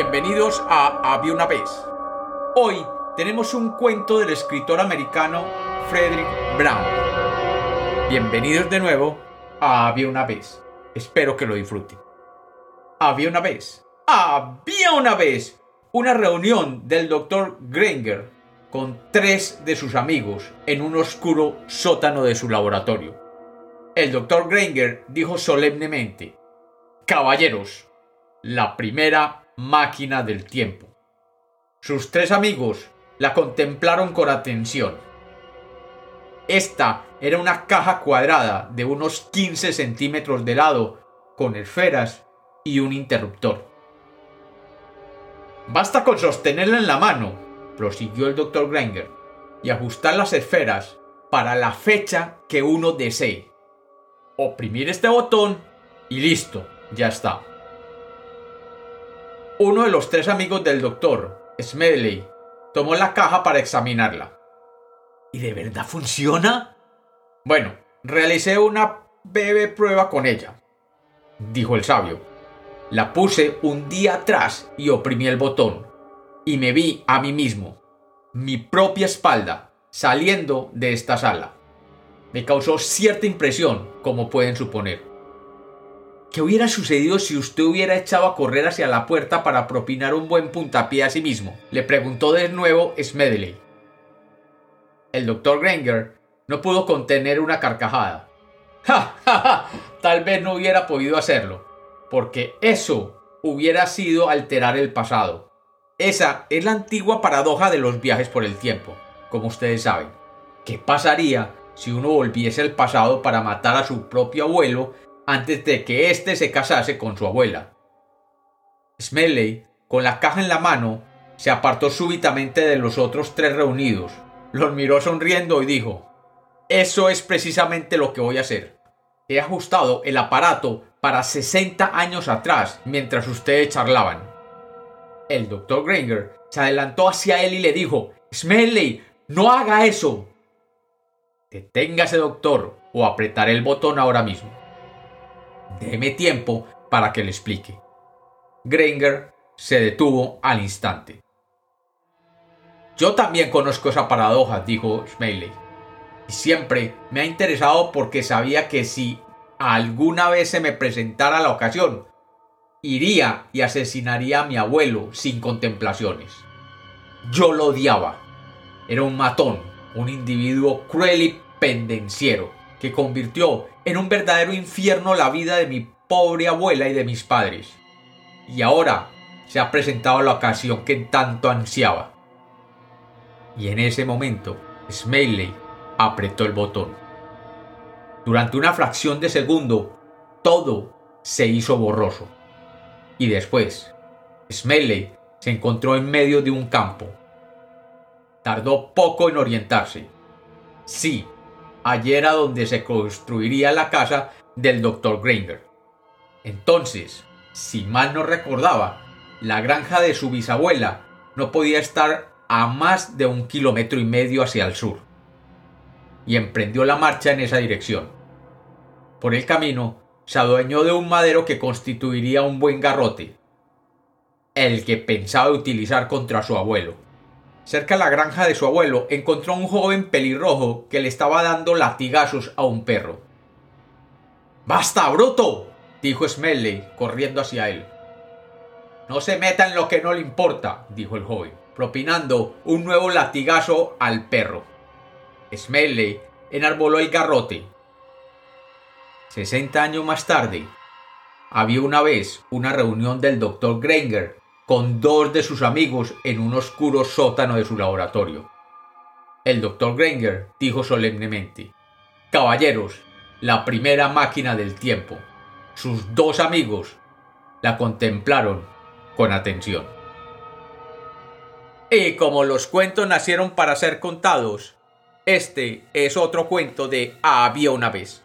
Bienvenidos a Había una vez. Hoy tenemos un cuento del escritor americano Frederick Brown. Bienvenidos de nuevo a Había una vez. Espero que lo disfruten. Había una vez. Había una vez una reunión del Dr. Granger con tres de sus amigos en un oscuro sótano de su laboratorio. El Dr. Granger dijo solemnemente, Caballeros, la primera máquina del tiempo. Sus tres amigos la contemplaron con atención. Esta era una caja cuadrada de unos 15 centímetros de lado, con esferas y un interruptor. Basta con sostenerla en la mano, prosiguió el doctor Granger, y ajustar las esferas para la fecha que uno desee. Oprimir este botón y listo, ya está. Uno de los tres amigos del doctor, Smedley, tomó la caja para examinarla. ¿Y de verdad funciona? Bueno, realicé una breve prueba con ella, dijo el sabio. La puse un día atrás y oprimí el botón, y me vi a mí mismo, mi propia espalda, saliendo de esta sala. Me causó cierta impresión, como pueden suponer. ¿Qué hubiera sucedido si usted hubiera echado a correr hacia la puerta para propinar un buen puntapié a sí mismo? Le preguntó de nuevo Smedley. El doctor Granger no pudo contener una carcajada. ¡Ja, ja, ja! Tal vez no hubiera podido hacerlo, porque eso hubiera sido alterar el pasado. Esa es la antigua paradoja de los viajes por el tiempo, como ustedes saben. ¿Qué pasaría si uno volviese al pasado para matar a su propio abuelo antes de que éste se casase con su abuela. Smedley, con la caja en la mano, se apartó súbitamente de los otros tres reunidos, los miró sonriendo y dijo Eso es precisamente lo que voy a hacer. He ajustado el aparato para 60 años atrás mientras ustedes charlaban. El doctor Granger se adelantó hacia él y le dijo Smedley, no haga eso. Deténgase, doctor, o apretaré el botón ahora mismo. Déme tiempo para que le explique. Granger se detuvo al instante. Yo también conozco esa paradoja, dijo Smiley. Y siempre me ha interesado porque sabía que si alguna vez se me presentara la ocasión, iría y asesinaría a mi abuelo sin contemplaciones. Yo lo odiaba. Era un matón, un individuo cruel y pendenciero que convirtió en un verdadero infierno la vida de mi pobre abuela y de mis padres. Y ahora se ha presentado la ocasión que tanto ansiaba. Y en ese momento, Smiley apretó el botón. Durante una fracción de segundo, todo se hizo borroso. Y después, Smiley se encontró en medio de un campo. Tardó poco en orientarse. Sí, allí era donde se construiría la casa del Dr. Granger. Entonces, si mal no recordaba, la granja de su bisabuela no podía estar a más de un kilómetro y medio hacia el sur. Y emprendió la marcha en esa dirección. Por el camino, se adueñó de un madero que constituiría un buen garrote, el que pensaba utilizar contra su abuelo. Cerca de la granja de su abuelo encontró a un joven pelirrojo que le estaba dando latigazos a un perro. ¡Basta, bruto! dijo Smedley, corriendo hacia él. No se meta en lo que no le importa, dijo el joven, propinando un nuevo latigazo al perro. Smedley enarboló el garrote. Sesenta años más tarde, había una vez una reunión del doctor Granger con dos de sus amigos en un oscuro sótano de su laboratorio. El doctor Granger dijo solemnemente, Caballeros, la primera máquina del tiempo. Sus dos amigos la contemplaron con atención. Y como los cuentos nacieron para ser contados, este es otro cuento de Había una vez.